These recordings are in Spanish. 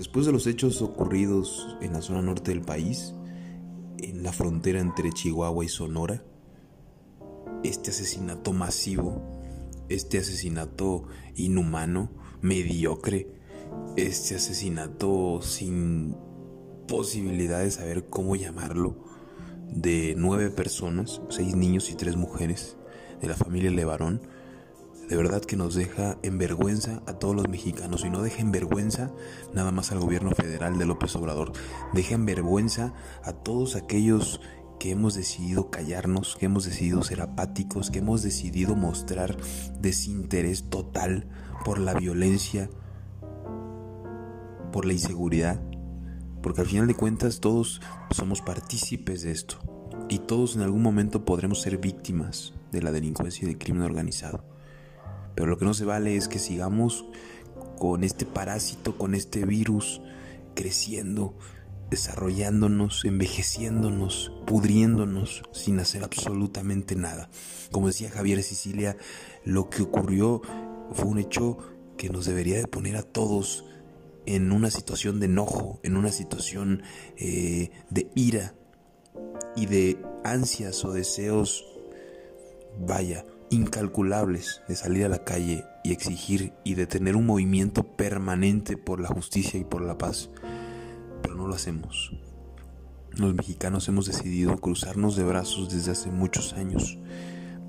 Después de los hechos ocurridos en la zona norte del país, en la frontera entre Chihuahua y Sonora, este asesinato masivo, este asesinato inhumano, mediocre, este asesinato sin posibilidad de saber cómo llamarlo, de nueve personas, seis niños y tres mujeres de la familia Levarón, de verdad que nos deja en vergüenza a todos los mexicanos. Y no deja en vergüenza nada más al gobierno federal de López Obrador, deja en vergüenza a todos aquellos que hemos decidido callarnos, que hemos decidido ser apáticos, que hemos decidido mostrar desinterés total por la violencia, por la inseguridad, porque al final de cuentas todos somos partícipes de esto. Y todos en algún momento podremos ser víctimas de la delincuencia y del crimen organizado. Pero lo que no se vale es que sigamos con este parásito, con este virus, creciendo, desarrollándonos, envejeciéndonos, pudriéndonos sin hacer absolutamente nada. Como decía Javier Sicilia, lo que ocurrió fue un hecho que nos debería de poner a todos en una situación de enojo, en una situación eh, de ira y de ansias o deseos, vaya, incalculables de salir a la calle y exigir y de tener un movimiento permanente por la justicia y por la paz. Pero no lo hacemos. Los mexicanos hemos decidido cruzarnos de brazos desde hace muchos años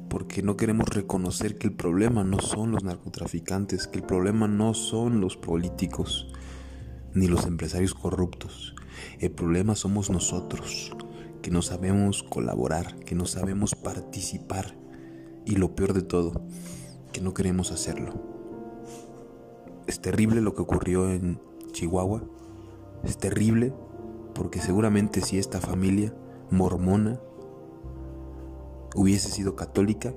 porque no queremos reconocer que el problema no son los narcotraficantes, que el problema no son los políticos ni los empresarios corruptos. El problema somos nosotros, que no sabemos colaborar, que no sabemos participar y lo peor de todo, que no queremos hacerlo. Es terrible lo que ocurrió en Chihuahua. Es terrible porque seguramente si esta familia mormona hubiese sido católica,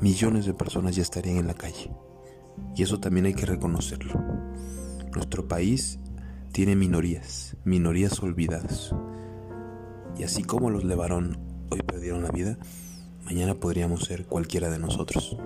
millones de personas ya estarían en la calle. Y eso también hay que reconocerlo. Nuestro país tiene minorías, minorías olvidadas. Y así como los Levarón hoy perdieron la vida, Mañana podríamos ser cualquiera de nosotros.